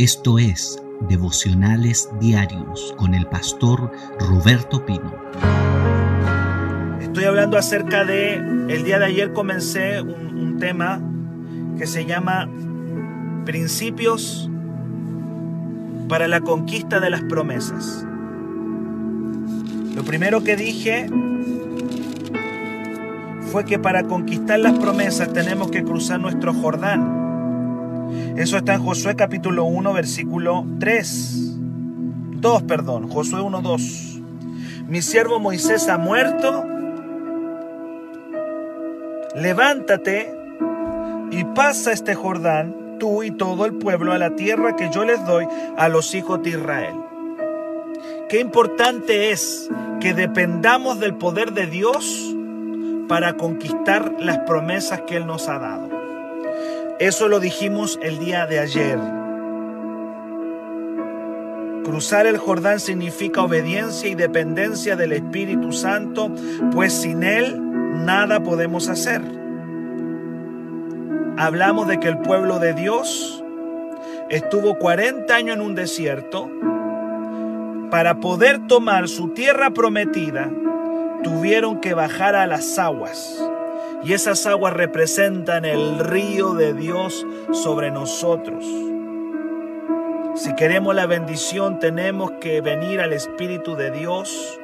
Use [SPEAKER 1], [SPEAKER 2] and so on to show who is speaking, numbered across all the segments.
[SPEAKER 1] Esto es Devocionales Diarios con el pastor Roberto Pino.
[SPEAKER 2] Estoy hablando acerca de, el día de ayer comencé un, un tema que se llama Principios para la conquista de las promesas. Lo primero que dije fue que para conquistar las promesas tenemos que cruzar nuestro Jordán. Eso está en Josué capítulo 1, versículo 3. 2, perdón, Josué 1, 2. Mi siervo Moisés ha muerto. Levántate y pasa este Jordán, tú y todo el pueblo, a la tierra que yo les doy a los hijos de Israel. Qué importante es que dependamos del poder de Dios para conquistar las promesas que Él nos ha dado. Eso lo dijimos el día de ayer. Cruzar el Jordán significa obediencia y dependencia del Espíritu Santo, pues sin Él nada podemos hacer. Hablamos de que el pueblo de Dios estuvo 40 años en un desierto para poder tomar su tierra prometida tuvieron que bajar a las aguas. Y esas aguas representan el río de Dios sobre nosotros. Si queremos la bendición, tenemos que venir al Espíritu de Dios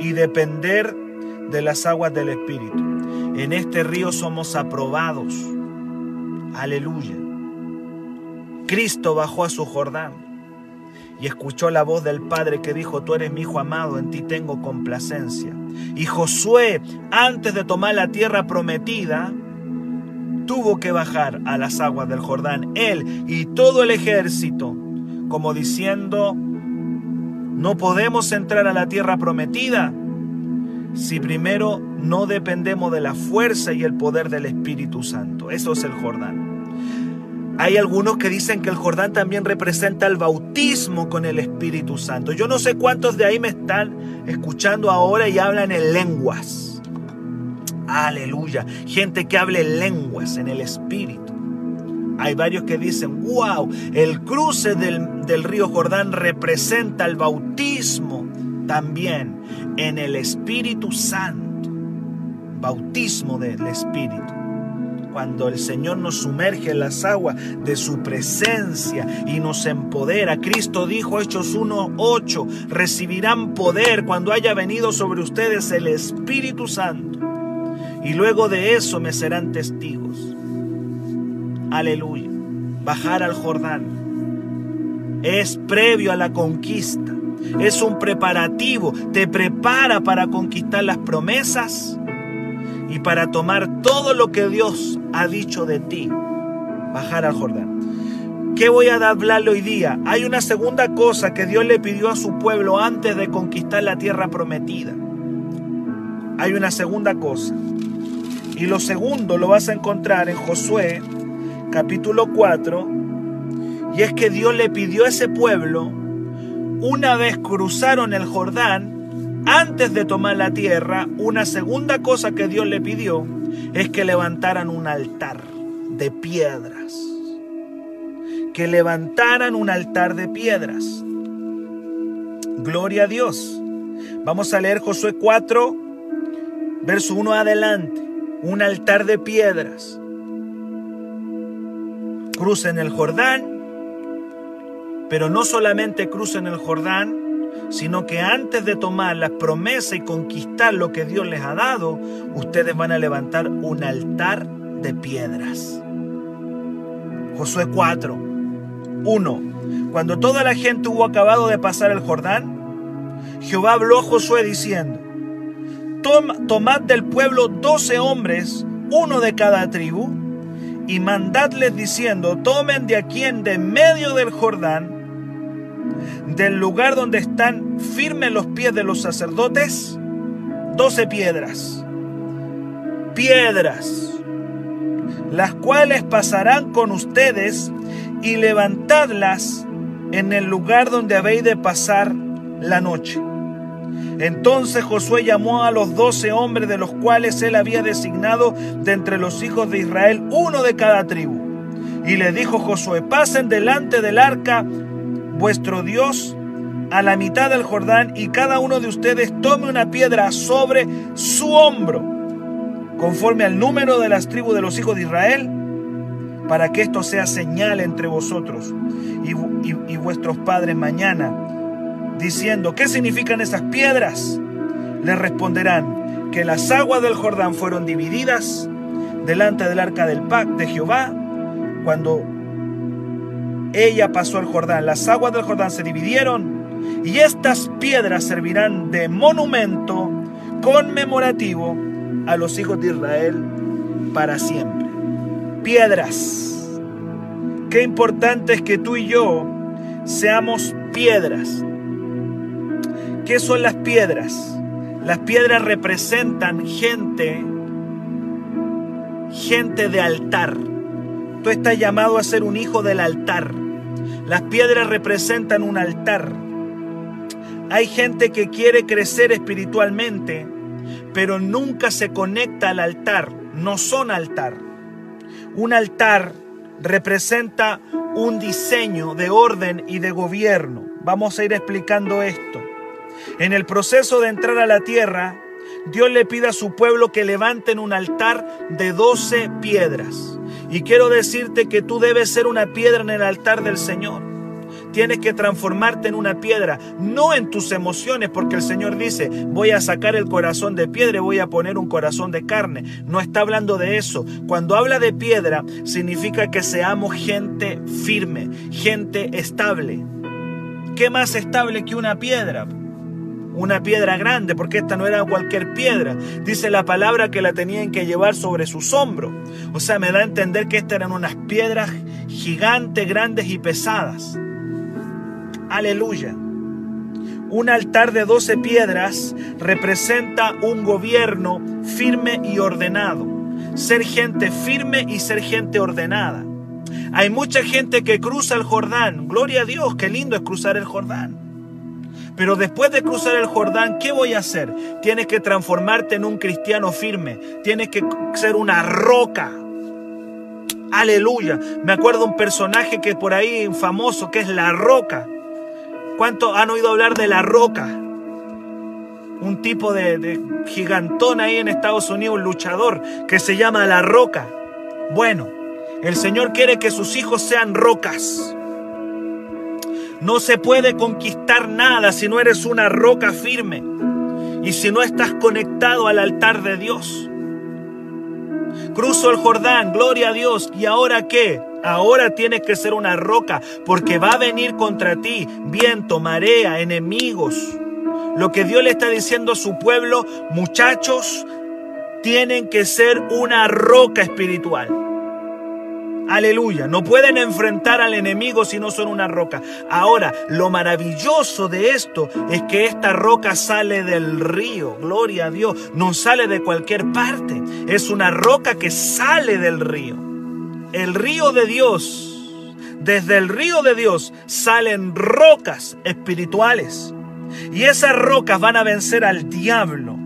[SPEAKER 2] y depender de las aguas del Espíritu. En este río somos aprobados. Aleluya. Cristo bajó a su Jordán y escuchó la voz del Padre que dijo, tú eres mi Hijo amado, en ti tengo complacencia. Y Josué, antes de tomar la tierra prometida, tuvo que bajar a las aguas del Jordán, él y todo el ejército, como diciendo, no podemos entrar a la tierra prometida si primero no dependemos de la fuerza y el poder del Espíritu Santo. Eso es el Jordán. Hay algunos que dicen que el Jordán también representa el bautismo con el Espíritu Santo. Yo no sé cuántos de ahí me están escuchando ahora y hablan en lenguas. Aleluya. Gente que habla en lenguas, en el Espíritu. Hay varios que dicen, wow, el cruce del, del río Jordán representa el bautismo también en el Espíritu Santo. Bautismo del Espíritu cuando el Señor nos sumerge en las aguas de su presencia y nos empodera. Cristo dijo, Hechos 1.8, recibirán poder cuando haya venido sobre ustedes el Espíritu Santo. Y luego de eso me serán testigos. Aleluya. Bajar al Jordán es previo a la conquista. Es un preparativo. Te prepara para conquistar las promesas y para tomar todo lo que Dios ha dicho de ti, bajar al Jordán. ¿Qué voy a hablarle hoy día? Hay una segunda cosa que Dios le pidió a su pueblo antes de conquistar la tierra prometida. Hay una segunda cosa. Y lo segundo lo vas a encontrar en Josué capítulo 4. Y es que Dios le pidió a ese pueblo, una vez cruzaron el Jordán, antes de tomar la tierra, una segunda cosa que Dios le pidió es que levantaran un altar de piedras. Que levantaran un altar de piedras. Gloria a Dios. Vamos a leer Josué 4, verso 1 adelante. Un altar de piedras. Crucen el Jordán, pero no solamente crucen el Jordán, sino que antes de tomar la promesa y conquistar lo que Dios les ha dado, ustedes van a levantar un altar de piedras. Josué 4, 1. Cuando toda la gente hubo acabado de pasar el Jordán, Jehová habló a Josué diciendo, tomad del pueblo doce hombres, uno de cada tribu, y mandadles diciendo, tomen de aquí en de medio del Jordán, del lugar donde están firmes los pies de los sacerdotes, doce piedras. Piedras, las cuales pasarán con ustedes y levantadlas en el lugar donde habéis de pasar la noche. Entonces Josué llamó a los doce hombres de los cuales él había designado de entre los hijos de Israel uno de cada tribu Y le dijo Josué, pasen delante del arca vuestro Dios a la mitad del Jordán y cada uno de ustedes tome una piedra sobre su hombro, conforme al número de las tribus de los hijos de Israel, para que esto sea señal entre vosotros y, vuestros padres mañana, diciendo, ¿qué significan esas piedras? Les responderán que las aguas del Jordán fueron divididas delante del arca del pacto de Jehová cuando ella pasó el Jordán. Las aguas del Jordán se dividieron y estas piedras servirán de monumento conmemorativo a los hijos de Israel para siempre. Piedras. Qué importante es que tú y yo seamos piedras. ¿Qué son las piedras? Las piedras representan gente, gente de altar. Tú estás llamado a ser un hijo del altar. Las piedras representan un altar. Hay gente que quiere crecer espiritualmente, pero nunca se conecta al altar. No son altar. Un altar representa un diseño de orden y de gobierno. Vamos a ir explicando esto. En el proceso de entrar a la tierra, Dios le pide a su pueblo que levanten un altar de 12 piedras. Y quiero decirte que tú debes ser una piedra en el altar del Señor. Tienes que transformarte en una piedra, no en tus emociones, porque el Señor dice, voy a sacar el corazón de piedra y voy a poner un corazón de carne. No está hablando de eso. Cuando habla de piedra, significa que seamos gente firme, gente estable. ¿Qué más estable que una piedra? Una piedra grande, porque esta no era cualquier piedra. Dice la palabra que la tenían que llevar sobre sus hombros. O sea, me da a entender que estas eran unas piedras gigantes, grandes y pesadas. Aleluya. Un altar de doce piedras representa un gobierno firme y ordenado. Ser gente firme y ser gente ordenada. Hay mucha gente que cruza el Jordán. Gloria a Dios, qué lindo es cruzar el Jordán. Pero después de cruzar el Jordán, ¿qué voy a hacer? Tienes que transformarte en un cristiano firme. Tienes que ser una roca. Aleluya. Me acuerdo un personaje que por ahí famoso, que es la roca. ¿Cuántos han oído hablar de la roca? Un tipo de, gigantón ahí en Estados Unidos, un luchador que se llama la roca. Bueno, el Señor quiere que sus hijos sean rocas. No se puede conquistar nada si no eres una roca firme y si no estás conectado al altar de Dios. Cruzo el Jordán, gloria a Dios. ¿Y ahora qué? Ahora tienes que ser una roca porque va a venir contra ti viento, marea, enemigos. Lo que Dios le está diciendo a su pueblo, muchachos, tienen que ser una roca espiritual. Aleluya, no pueden enfrentar al enemigo si no son una roca. Ahora, lo maravilloso de esto es que esta roca sale del río, gloria a Dios, no sale de cualquier parte, es una roca que sale del río el río de Dios, desde el río de Dios salen rocas espirituales. Y esas rocas van a vencer al diablo.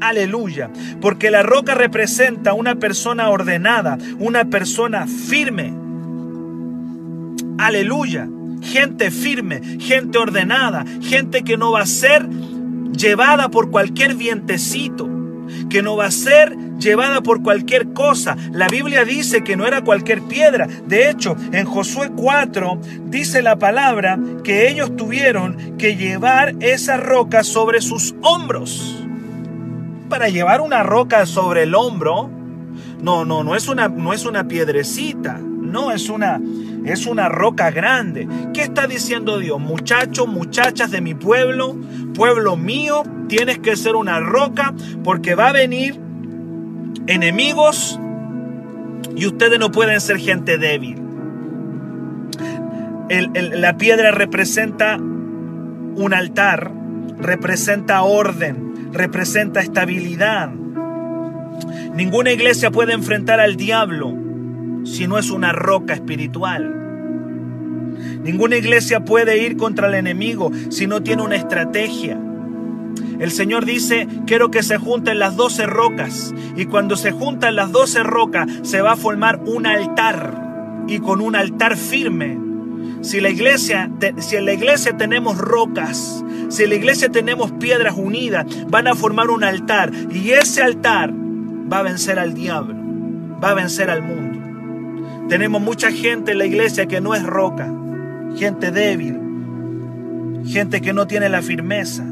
[SPEAKER 2] Aleluya. Porque la roca representa una persona ordenada, una persona firme. Aleluya. Gente firme, gente ordenada, gente que no va a ser llevada por cualquier vientecito, que no va a ser llevada por cualquier cosa. La Biblia dice que no era cualquier piedra. De hecho, en Josué 4 dice la palabra que ellos tuvieron que llevar esa roca sobre sus hombros. Para llevar una roca sobre el hombro, no, no, no es una, no es una piedrecita, no es una, es una roca grande. ¿Qué está diciendo Dios? Muchachos, muchachas de mi pueblo, pueblo mío, tienes que ser una roca porque va a venir enemigos y ustedes no pueden ser gente débil. la piedra representa un altar, representa orden, representa estabilidad. Ninguna iglesia puede enfrentar al diablo si no es una roca espiritual. Ninguna iglesia puede ir contra el enemigo si no tiene una estrategia. El Señor dice, quiero que se junten las doce rocas. Y cuando se juntan las doce rocas, se va a formar un altar. y con un altar firme. Si, la iglesia, si en la iglesia tenemos rocas, si en la iglesia tenemos piedras unidas, van a formar un altar y ese altar va a vencer al diablo, va a vencer al mundo. Tenemos mucha gente en la iglesia que no es roca, gente débil, gente que no tiene la firmeza.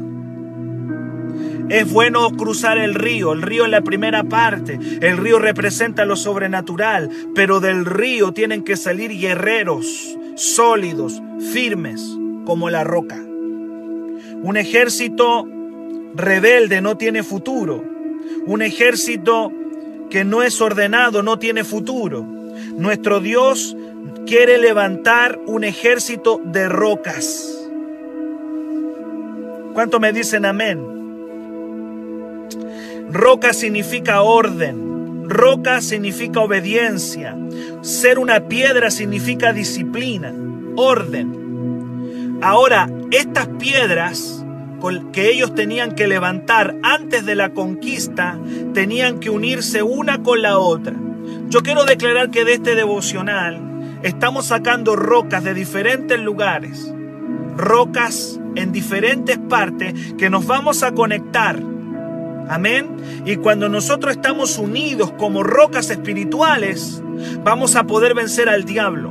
[SPEAKER 2] Es bueno cruzar el río. El río es la primera parte. El río representa lo sobrenatural. Pero del río tienen que salir guerreros sólidos, firmes, como la roca. Un ejército rebelde no tiene futuro. Un ejército que no es ordenado no tiene futuro. Nuestro Dios quiere levantar un ejército de rocas. ¿Cuánto me dicen amén? Roca significa orden. Roca significa obediencia. Ser una piedra significa disciplina, orden. Ahora, estas piedras que ellos tenían que levantar antes de la conquista, tenían que unirse una con la otra. Yo quiero declarar que de este devocional estamos sacando rocas de diferentes lugares, rocas en diferentes partes que nos vamos a conectar Amén. Y cuando nosotros estamos unidos como rocas espirituales, vamos a poder vencer al diablo.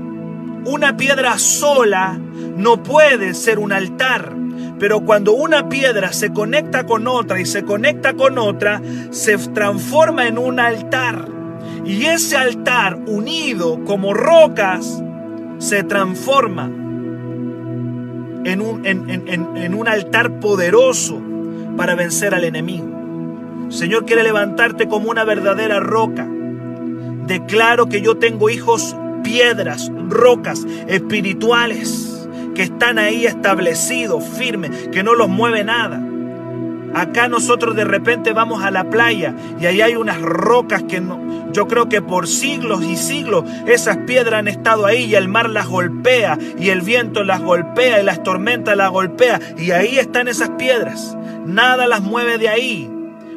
[SPEAKER 2] Una piedra sola no puede ser un altar. Pero cuando una piedra se conecta con otra y se conecta con otra, se transforma en un altar. Y ese altar unido como rocas se transforma en un, altar poderoso para vencer al enemigo. Señor quiere levantarte como una verdadera roca. Declaro que yo tengo hijos piedras, rocas espirituales que están ahí establecidos, firmes, que no los mueve nada. Acá nosotros de repente vamos a la playa y ahí hay unas rocas que no, yo creo que por siglos y siglos esas piedras han estado ahí y el mar las golpea y el viento las golpea y las tormentas las golpea y ahí están esas piedras. Nada las mueve de ahí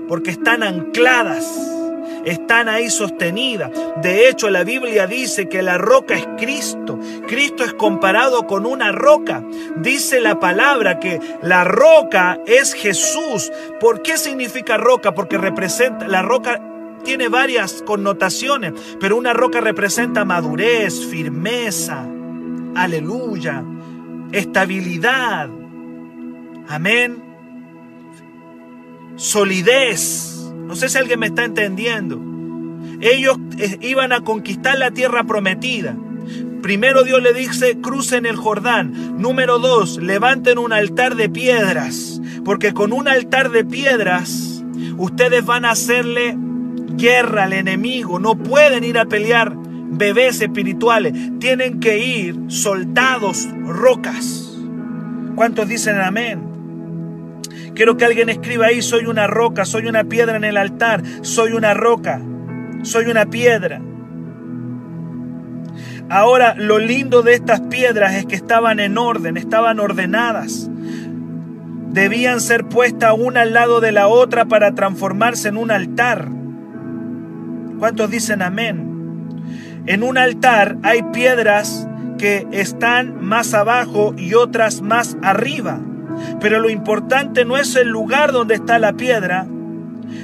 [SPEAKER 2] porque están ancladas, están ahí sostenidas. De hecho, la Biblia dice que la roca es Cristo. Cristo es comparado con una roca. Dice la palabra que la roca es Jesús. ¿Por qué significa roca? Porque representa, la roca tiene varias connotaciones, pero una roca representa madurez, firmeza, aleluya, estabilidad. Amén solidez. No sé si alguien me está entendiendo. Ellos eh, iban a conquistar la tierra prometida. Primero Dios le dice, crucen el Jordán. Número dos, levanten un altar de piedras. Porque con un altar de piedras, ustedes van a hacerle guerra al enemigo. No pueden ir a pelear bebés espirituales. Tienen que ir soldados, rocas. ¿Cuántos dicen amén? Quiero que alguien escriba ahí, soy una roca, soy una piedra en el altar, soy una roca, soy una piedra. Ahora, lo lindo de estas piedras es que estaban en orden, estaban ordenadas. Debían ser puestas una al lado de la otra para transformarse en un altar. ¿Cuántos dicen amén? En un altar hay piedras que están más abajo y otras más arriba. Pero lo importante no es el lugar donde está la piedra,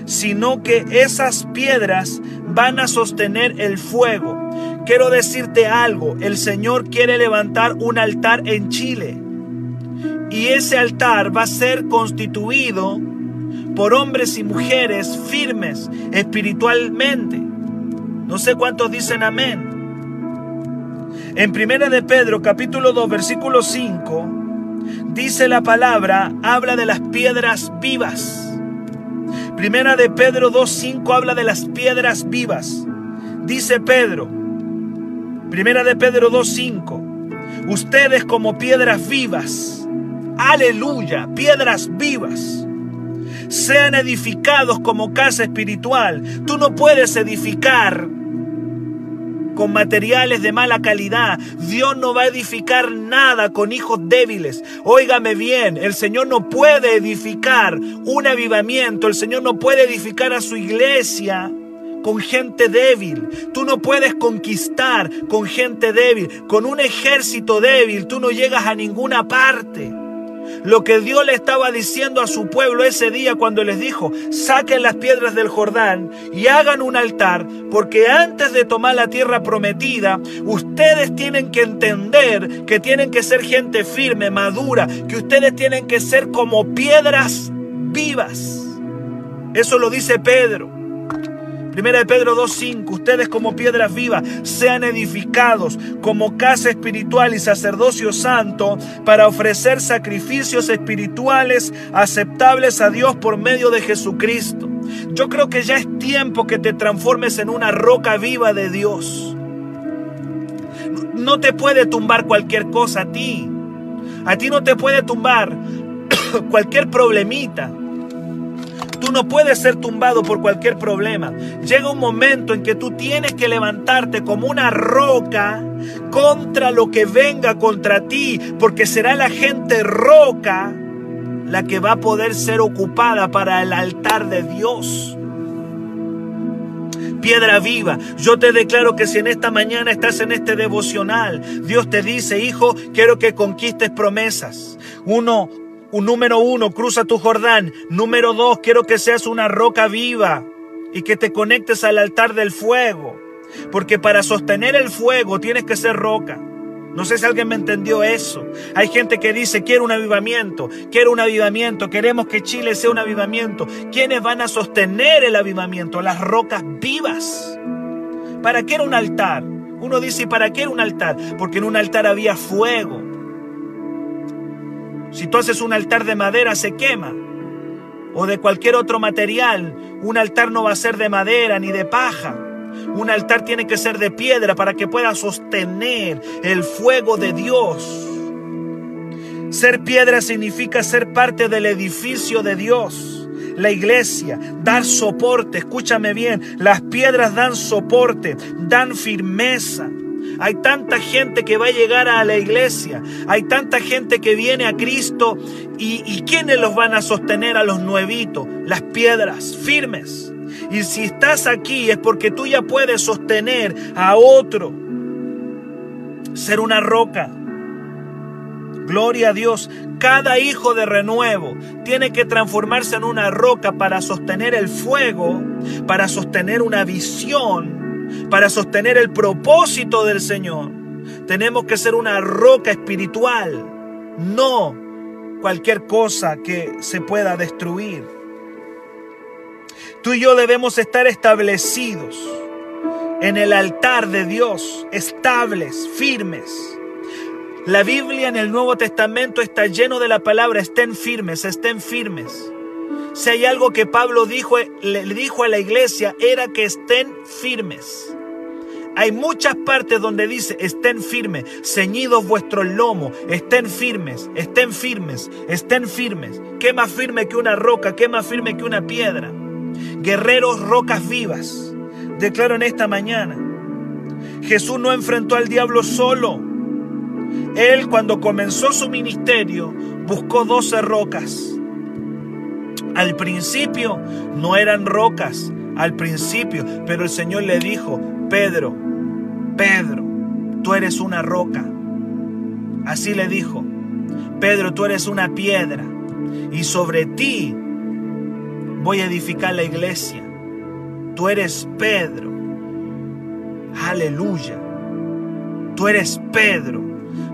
[SPEAKER 2] sino que esas piedras van a sostener el fuego. Quiero decirte algo, el Señor quiere levantar un altar en Chile y ese altar va a ser constituido por hombres y mujeres firmes espiritualmente. No sé cuántos dicen amén. En Primera de Pedro capítulo 2 versículo 5 dice la palabra, habla de las piedras vivas. Primera de Pedro 2.5 habla de las piedras vivas. Dice Pedro, Primera de Pedro 2.5, ustedes como piedras vivas, aleluya, piedras vivas, sean edificados como casa espiritual. Tú no puedes edificar con materiales de mala calidad. Dios no va a edificar nada con hijos débiles. Óigame bien, el Señor no puede edificar un avivamiento, el Señor no puede edificar a su iglesia con gente débil. Tú no puedes conquistar con gente débil. Con un ejército débil tú no llegas a ninguna parte. Lo que Dios le estaba diciendo a su pueblo ese día cuando les dijo, saquen las piedras del Jordán y hagan un altar, porque antes de tomar la tierra prometida, ustedes tienen que entender que tienen que ser gente firme, madura, que ustedes tienen que ser como piedras vivas. Eso lo dice Pedro. Primera de Pedro 2.5, ustedes como piedras vivas sean edificados como casa espiritual y sacerdocio santo para ofrecer sacrificios espirituales aceptables a Dios por medio de Jesucristo. Yo creo que ya es tiempo que te transformes en una roca viva de Dios. No te puede tumbar cualquier cosa a ti. A ti no te puede tumbar cualquier problemita. Tú no puedes ser tumbado por cualquier problema. Llega un momento en que tú tienes que levantarte como una roca contra lo que venga contra ti, porque será la gente roca la que va a poder ser ocupada para el altar de Dios piedra viva. Yo te declaro que si en esta mañana estás en este devocional, Dios te dice, hijo, quiero que conquistes promesas. Uno, un número uno, cruza tu Jordán. Número dos, quiero que seas una roca viva y que te conectes al altar del fuego. Porque para sostener el fuego tienes que ser roca. No sé si alguien me entendió eso. Hay gente que dice, quiero un avivamiento, quiero un avivamiento, queremos que Chile sea un avivamiento. ¿Quiénes van a sostener el avivamiento? Las rocas vivas. ¿Para qué era un altar? Uno dice, ¿para qué era un altar? Porque en un altar había fuego. Si tú haces un altar de madera, se quema. O de cualquier otro material. Un altar no va a ser de madera ni de paja. Un altar tiene que ser de piedra para que pueda sostener el fuego de Dios. Ser piedra significa ser parte del edificio de Dios. La iglesia, dar soporte, escúchame bien, las piedras dan soporte, dan firmeza. Hay tanta gente que va a llegar a la iglesia. Hay tanta gente que viene a Cristo. ¿Y, y quiénes los van a sostener a los nuevitos? Las piedras firmes. Y si estás aquí es porque tú ya puedes sostener a otro. Ser una roca. Gloria a Dios. Cada hijo de renuevo tiene que transformarse en una roca para sostener el fuego, para sostener una visión para sostener el propósito del Señor. Tenemos que ser una roca espiritual, no cualquier cosa que se pueda destruir. Tú y yo debemos estar establecidos en el altar de Dios, estables, firmes. La Biblia en el Nuevo Testamento está lleno de la palabra estén firmes, estén firmes. Si hay algo que Pablo dijo, le dijo a la iglesia era que estén firmes. Hay muchas partes donde dice, estén firmes, ceñidos vuestros lomos, estén firmes, estén firmes, estén firmes. ¿Qué más firme que una roca? ¿Qué más firme que una piedra? Guerreros, rocas vivas. Declaro en esta mañana, Jesús no enfrentó al diablo solo. Él cuando comenzó su ministerio buscó doce rocas. Al principio no eran rocas, al principio, pero el Señor le dijo, Pedro, Pedro, tú eres una roca. Así le dijo, Pedro, tú eres una piedra y sobre ti voy a edificar la iglesia. Tú eres Pedro. Aleluya. Tú eres Pedro.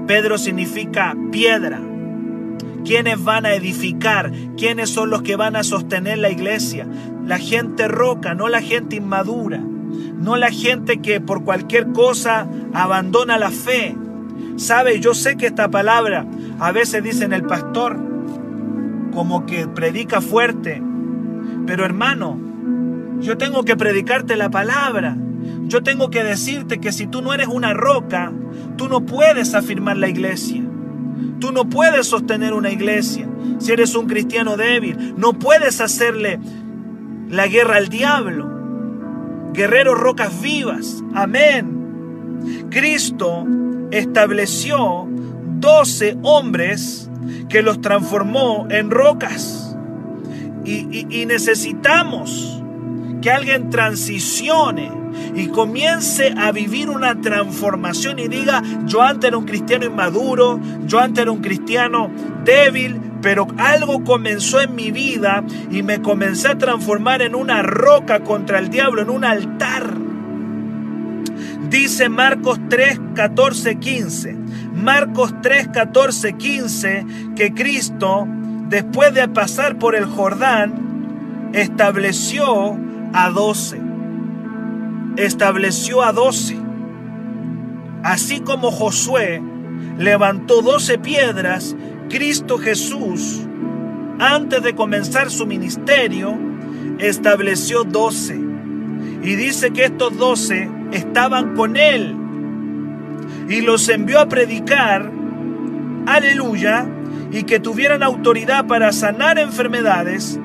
[SPEAKER 2] Pedro significa piedra. ¿Quiénes van a edificar? ¿Quiénes son los que van a sostener la iglesia? La gente roca, no la gente inmadura. No la gente que por cualquier cosa abandona la fe. ¿Sabe? Yo sé que esta palabra a veces dicen el pastor como que predica fuerte. Pero hermano, yo tengo que predicarte la palabra. Yo tengo que decirte que si tú no eres una roca, tú no puedes afirmar la iglesia. Tú no puedes sostener una iglesia si eres un cristiano débil. No puedes hacerle la guerra al diablo. Guerreros rocas vivas. Amén. Cristo estableció doce hombres que los transformó en rocas. Y, y necesitamos que alguien transicione y comience a vivir una transformación y diga, yo antes era un cristiano inmaduro, yo antes era un cristiano débil, pero algo comenzó en mi vida y me comencé a transformar en una roca contra el diablo, en un altar. Dice Marcos 3, 14, 15. Marcos 3, 14, 15 que Cristo, después de pasar por el Jordán, estableció a doce. Estableció a doce. Así como Josué levantó doce piedras, Cristo Jesús, antes de comenzar su ministerio, estableció doce. Y dice que estos doce estaban con él y los envió a predicar, aleluya, y que tuvieran autoridad para sanar enfermedades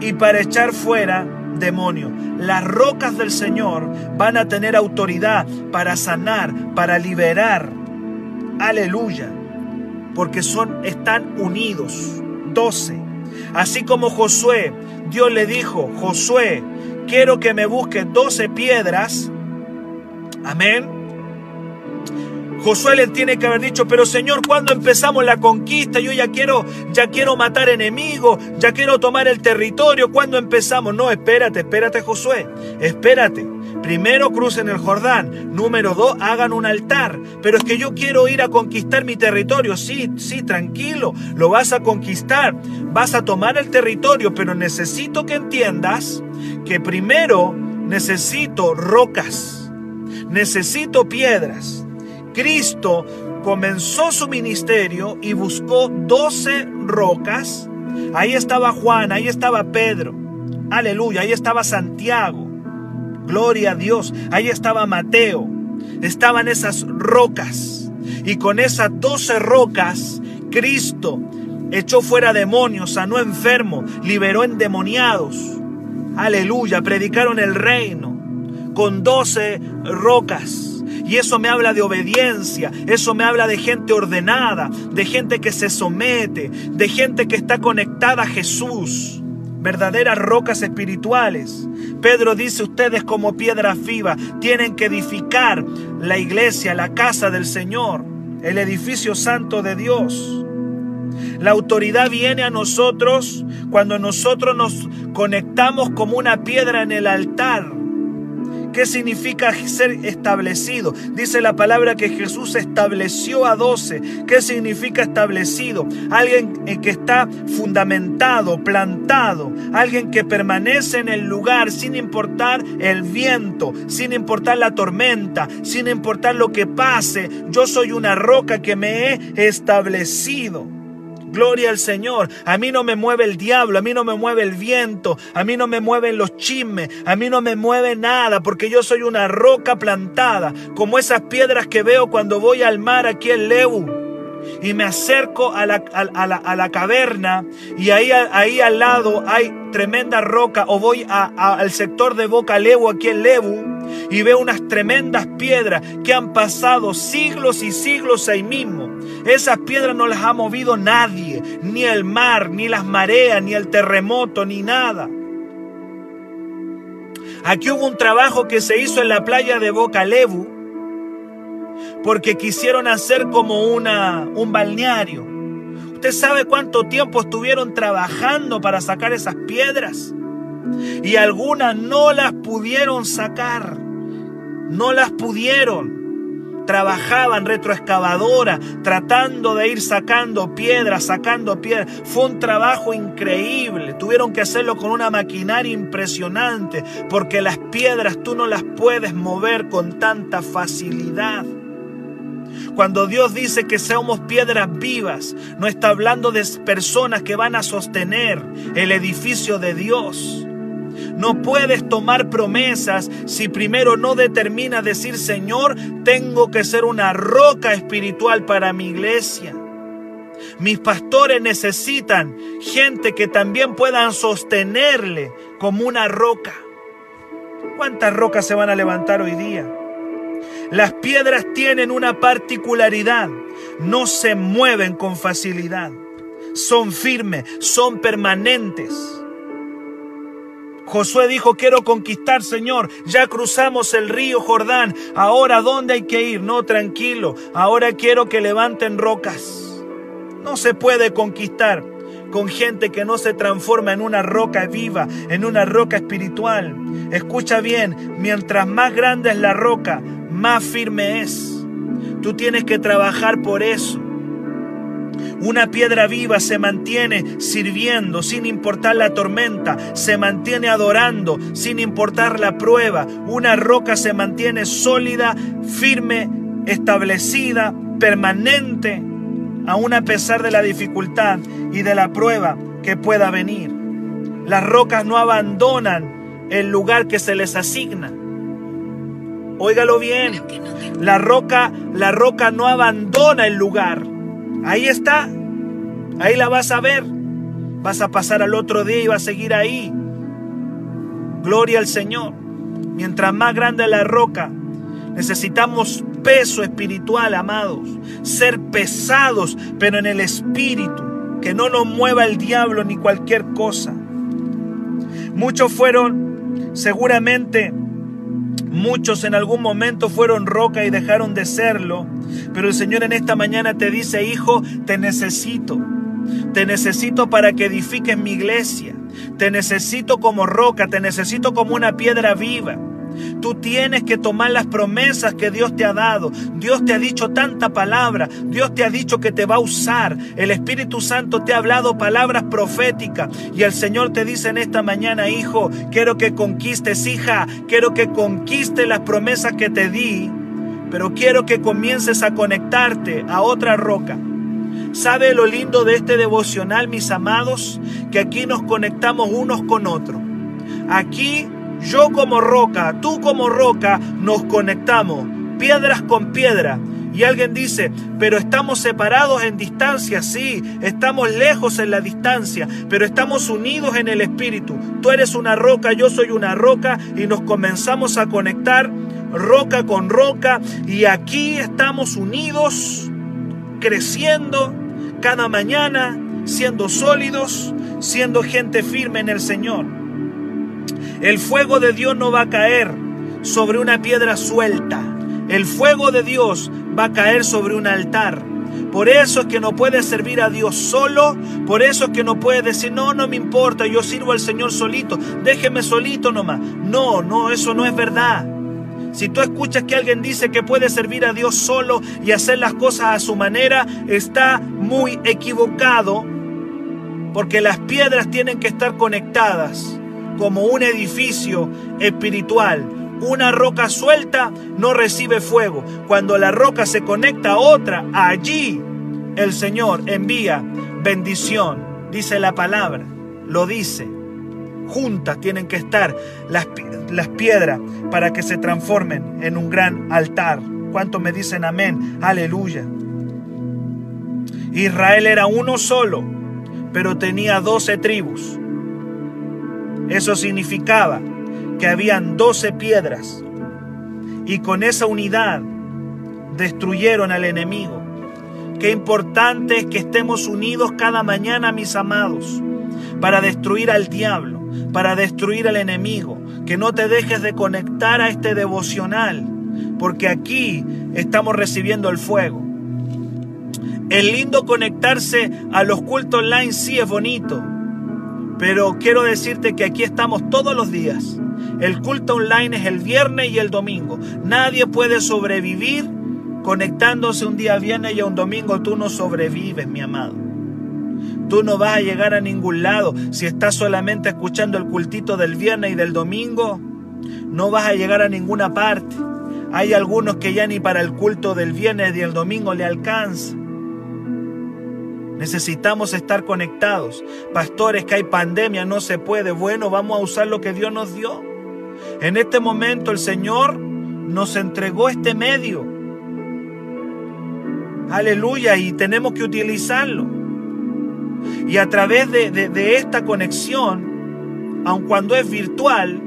[SPEAKER 2] y para echar fuera demonios. Las rocas del Señor van a tener autoridad para sanar, para liberar. Aleluya. Porque son están unidos. 12. Así como Josué, Dios le dijo, Josué, quiero que me busques 12 piedras. Amén Josué le tiene que haber dicho, pero Señor, ¿cuándo empezamos la conquista? Yo ya quiero, ya quiero matar enemigos, ya quiero tomar el territorio. ¿Cuándo empezamos? No, espérate, espérate Josué, espérate. Primero crucen el Jordán. Número dos, hagan un altar. Pero es que yo quiero ir a conquistar mi territorio. Sí, sí, tranquilo, lo vas a conquistar. Vas a tomar el territorio, pero necesito que entiendas que primero necesito rocas, necesito piedras. Cristo comenzó su ministerio y buscó doce rocas. Ahí estaba Juan, ahí estaba Pedro. Aleluya, ahí estaba Santiago. Gloria a Dios. Ahí estaba Mateo. Estaban esas rocas. Y con esas doce rocas, Cristo echó fuera demonios, sanó enfermos, liberó endemoniados. Aleluya, predicaron el reino con doce rocas. Y eso me habla de obediencia, eso me habla de gente ordenada, de gente que se somete, de gente que está conectada a Jesús, verdaderas rocas espirituales. Pedro dice, ustedes como piedras vivas tienen que edificar la iglesia, la casa del Señor, el edificio santo de Dios. La autoridad viene a nosotros cuando nosotros nos conectamos como una piedra en el altar ¿Qué significa ser establecido? Dice la palabra que Jesús estableció a doce. ¿Qué significa establecido? Alguien que está fundamentado, plantado. Alguien que permanece en el lugar sin importar el viento, sin importar la tormenta, sin importar lo que pase. Yo soy una roca que me he establecido. Gloria al Señor. A mí no me mueve el diablo, a mí no me mueve el viento, a mí no me mueven los chismes, a mí no me mueve nada, porque yo soy una roca plantada, como esas piedras que veo cuando voy al mar aquí en Lebu y me acerco a la, a, la, caverna y ahí, ahí al lado hay tremenda roca o voy al sector de Boca Lebu aquí en Lebu y veo unas tremendas piedras que han pasado siglos y siglos ahí mismo. Esas piedras no las ha movido nadie, ni el mar, ni las mareas, ni el terremoto, ni nada. Aquí hubo un trabajo que se hizo en la playa de Boca Lebu porque quisieron hacer como una, un balneario. ¿Usted sabe cuánto tiempo estuvieron trabajando para sacar esas piedras? Y algunas no las pudieron sacar. No las pudieron. Trabajaban retroexcavadora, tratando de ir sacando piedras, sacando piedras. Fue un trabajo increíble. Tuvieron que hacerlo con una maquinaria impresionante, porque las piedras tú no las puedes mover con tanta facilidad. Cuando Dios dice que somos piedras vivas, no está hablando de personas que van a sostener el edificio de Dios. No puedes tomar promesas si primero no determinas decir, Señor, tengo que ser una roca espiritual para mi iglesia. Mis pastores necesitan gente que también puedan sostenerle como una roca. ¿Cuántas rocas se van a levantar hoy día? Las piedras tienen una particularidad, no se mueven con facilidad, son firmes, son permanentes. Josué dijo, quiero conquistar, Señor. Ya cruzamos el río Jordán. Ahora, ¿dónde hay que ir? No, tranquilo. Ahora quiero que levanten rocas. No se puede conquistar con gente que no se transforma en una roca viva, en una roca espiritual. Escucha bien, mientras más grande es la roca, más firme es. Tú tienes que trabajar por eso. Una piedra viva se mantiene sirviendo sin importar la tormenta, se mantiene adorando sin importar la prueba. Una roca se mantiene sólida, firme, establecida, permanente, aun a pesar de la dificultad y de la prueba que pueda venir. Las rocas no abandonan el lugar que se les asigna. Óigalo bien. La roca, la roca no abandona el lugar. Ahí está. Ahí la vas a ver. Vas a pasar al otro día y vas a seguir ahí. Gloria al Señor. Mientras más grande la roca, necesitamos peso espiritual, amados. Ser pesados, pero en el espíritu. Que no nos mueva el diablo ni cualquier cosa. Muchos fueron seguramente Muchos en algún momento fueron roca y dejaron de serlo, pero el Señor en esta mañana te dice, hijo, te necesito. Te necesito para que edifiques mi iglesia. Te necesito como roca, te necesito como una piedra viva. Tú tienes que tomar las promesas que Dios te ha dado. Dios te ha dicho tanta palabra. Dios te ha dicho que te va a usar. El Espíritu Santo te ha hablado palabras proféticas. Y el Señor te dice en esta mañana, hijo, quiero que conquistes, hija. Quiero que conquistes las promesas que te di. Pero quiero que comiences a conectarte a otra roca. ¿Sabe lo lindo de este devocional, mis amados? Que aquí nos conectamos unos con otros. Aquí yo como roca, tú como roca, nos conectamos, piedras con piedra. Y alguien dice, pero estamos separados en distancia, sí, estamos lejos en la distancia, pero estamos unidos en el Espíritu. Tú eres una roca, yo soy una roca y nos comenzamos a conectar roca con roca y aquí estamos unidos, creciendo cada mañana, siendo sólidos, siendo gente firme en el Señor. El fuego de Dios no va a caer sobre una piedra suelta. El fuego de Dios va a caer sobre un altar. Por eso es que no puedes servir a Dios solo. Por eso es que no puedes decir, no, no me importa, yo sirvo al Señor solito. Déjeme solito nomás. No, no, eso no es verdad. Si tú escuchas que alguien dice que puede servir a Dios solo y hacer las cosas a su manera, está muy equivocado porque las piedras tienen que estar conectadas como un edificio espiritual. Una roca suelta no recibe fuego. Cuando la roca se conecta a otra, allí el Señor envía bendición. Dice la palabra, lo dice. Juntas tienen que estar las, las piedras para que se transformen en un gran altar. ¿Cuántos me dicen amén? Aleluya. Israel era uno solo, pero tenía doce tribus. Eso significaba que habían doce piedras y con esa unidad destruyeron al enemigo. Qué importante es que estemos unidos cada mañana, mis amados, para destruir al diablo, para destruir al enemigo. Que no te dejes de conectar a este devocional, porque aquí estamos recibiendo el fuego. Es lindo conectarse a los cultos online, sí es bonito, pero quiero decirte que aquí estamos todos los días. El culto online es el viernes y el domingo. Nadie puede sobrevivir conectándose un día viernes y a un domingo. Tú no sobrevives, mi amado. Tú no vas a llegar a ningún lado si estás solamente escuchando el cultito del viernes y del domingo. No vas a llegar a ninguna parte. Hay algunos que ya ni para el culto del viernes y el domingo le alcanza. Necesitamos estar conectados. Pastores, que hay pandemia, no se puede. Bueno, vamos a usar lo que Dios nos dio. En este momento el Señor nos entregó este medio. Aleluya, y tenemos que utilizarlo. Y a través de, esta conexión, aun cuando es virtual,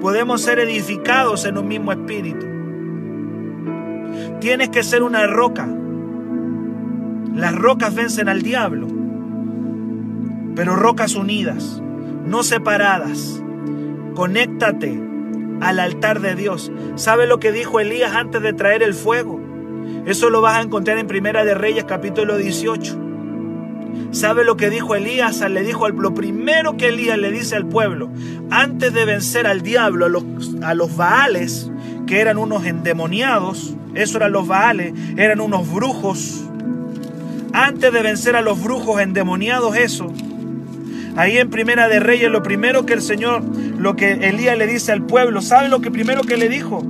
[SPEAKER 2] podemos ser edificados en un mismo espíritu. Tienes que ser una roca las rocas vencen al diablo, pero rocas unidas, no separadas. Conéctate al altar de Dios. ¿Sabe lo que dijo Elías antes de traer el fuego? Eso lo vas a encontrar en Primera de Reyes capítulo 18. ¿Sabe lo que dijo Elías? Le dijo lo primero que Elías le dice al pueblo, antes de vencer al diablo, a los, a los Baales, que eran unos endemoniados, eso eran los Baales, eran unos brujos. Antes de vencer a los brujos endemoniados, eso, ahí en Primera de Reyes, lo primero que el Señor, lo que Elías le dice al pueblo, ¿sabe lo que primero que le dijo?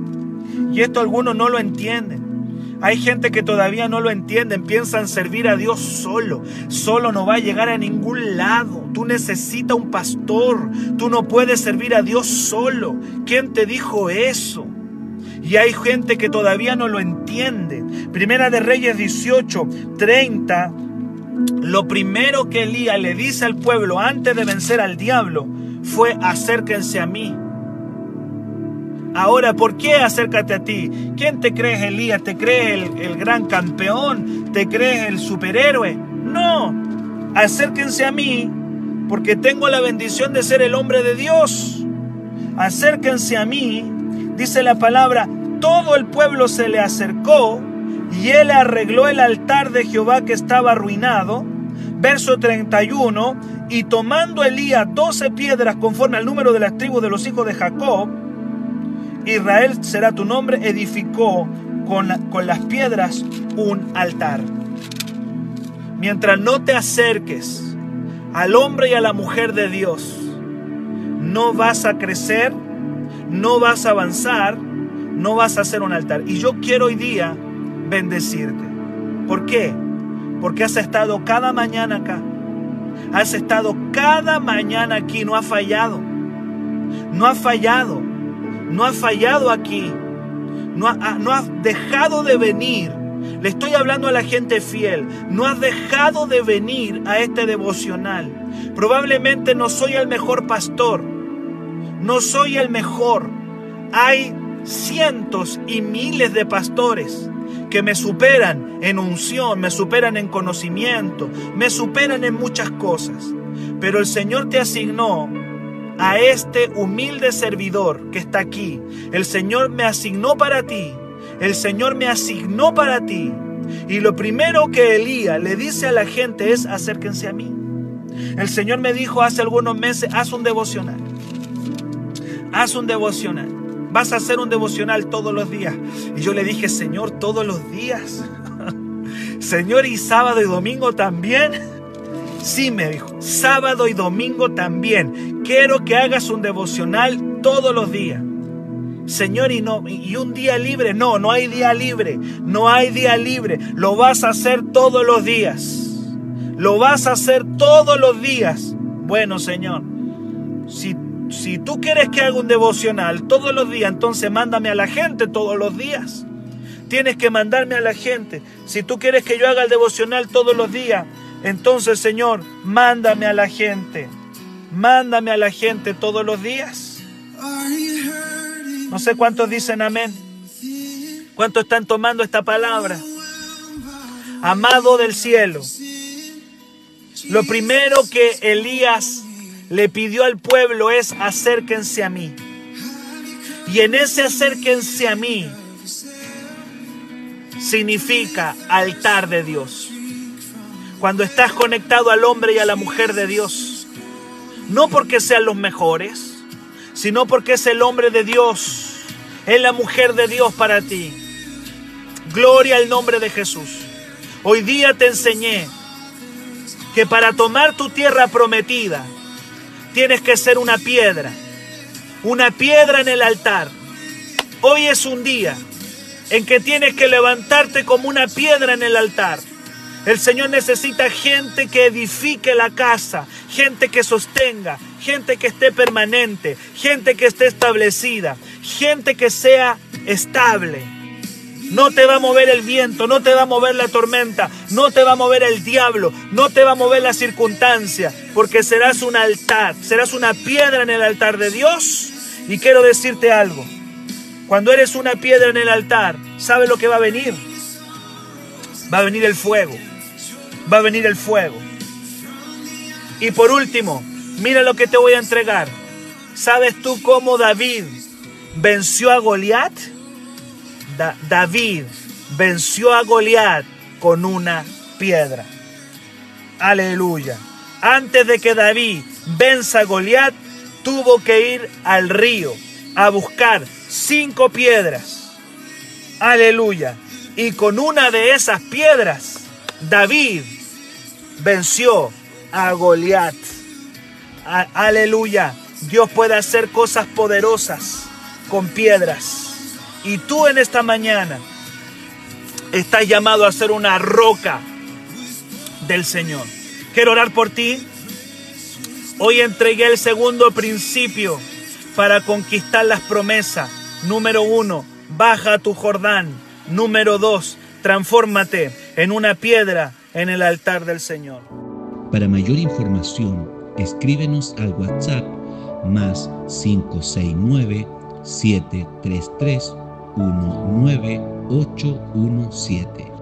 [SPEAKER 2] Y esto algunos no lo entienden. Hay gente que todavía no lo entienden, piensan servir a Dios solo. Solo no va a llegar a ningún lado. Tú necesitas un pastor. Tú no puedes servir a Dios solo. ¿Quién te dijo eso? Y hay gente que todavía no lo entiende. Primera de Reyes 18, 30. Lo primero que Elías le dice al pueblo antes de vencer al diablo fue acérquense a mí. Ahora, ¿por qué acércate a ti? ¿Quién te crees, Elías? ¿Te crees el, gran campeón? ¿Te crees el superhéroe? No, acérquense a mí porque tengo la bendición de ser el hombre de Dios. Acérquense a mí, dice la palabra, todo el pueblo se le acercó y él arregló el altar de Jehová que estaba arruinado. Verso 31, y tomando Elías doce piedras conforme al número de las tribus de los hijos de Jacob, Israel será tu nombre, edificó con, con las piedras un altar. Mientras no te acerques al hombre y a la mujer de Dios, no vas a crecer, no vas a avanzar, no vas a hacer un altar. Y yo quiero hoy día bendecirte. ¿Por qué? Porque has estado cada mañana acá. Has estado cada mañana aquí, no ha fallado. No ha fallado no has fallado aquí, no, no has dejado de venir. Le estoy hablando a la gente fiel. No has dejado de venir a este devocional. Probablemente no soy el mejor pastor. No soy el mejor. Hay cientos y miles de pastores que me superan en unción, me superan en conocimiento, me superan en muchas cosas. Pero el Señor te asignó a este humilde servidor que está aquí. El Señor me asignó para ti. El Señor me asignó para ti. Y lo primero que Elías le dice a la gente es acérquense a mí. El Señor me dijo hace algunos meses, haz un devocional. Haz un devocional. Vas a hacer un devocional todos los días. Y yo le dije, Señor, todos los días. Señor, y sábado y domingo también. Sí, me dijo, sábado y domingo también. Quiero que hagas un devocional todos los días. Señor, y, no, y un día libre, no, no hay día libre, no hay día libre, lo vas a hacer todos los días, lo vas a hacer todos los días. Bueno, Señor, si, si tú quieres que haga un devocional todos los días, entonces mándame a la gente todos los días. Tienes que mandarme a la gente. Si tú quieres que yo haga el devocional todos los días, entonces, Señor, mándame a la gente. Mándame a la gente todos los días. No sé cuántos dicen amén. ¿Cuántos están tomando esta palabra? Amado del cielo. Lo primero que Elías le pidió al pueblo es acérquense a mí. Y en ese acérquense a mí significa altar de Dios cuando estás conectado al hombre y a la mujer de Dios. No porque sean los mejores, sino porque es el hombre de Dios, es la mujer de Dios para ti. Gloria al nombre de Jesús. Hoy día te enseñé que para tomar tu tierra prometida tienes que ser una piedra, una piedra en el altar. Hoy es un día en que tienes que levantarte como una piedra en el altar el Señor necesita gente que edifique la casa, gente que sostenga, gente que esté permanente, gente que esté establecida, gente que sea estable. No te va a mover el viento, no te va a mover la tormenta, no te va a mover el diablo, no te va a mover la circunstancia, porque serás un altar, serás una piedra en el altar de Dios. Y quiero decirte algo, cuando eres una piedra en el altar, ¿sabe lo que va a venir? Va a venir el fuego va a venir el fuego. Y por último, mira lo que te voy a entregar. ¿Sabes tú cómo David venció a Goliat? David venció a Goliat con una piedra. Aleluya. Antes de que David venza a Goliat, tuvo que ir al río a buscar cinco piedras. Aleluya. Y con una de esas piedras, David venció a Goliat. Aleluya. Dios puede hacer cosas poderosas con piedras. Y tú en esta mañana estás llamado a ser una roca del Señor. Quiero orar por ti. Hoy entregué el segundo principio para conquistar las promesas. Número uno, baja tu Jordán. Número dos, transfórmate en una piedra en el altar del Señor.
[SPEAKER 1] Para mayor información, escríbenos al WhatsApp más 569 733 19817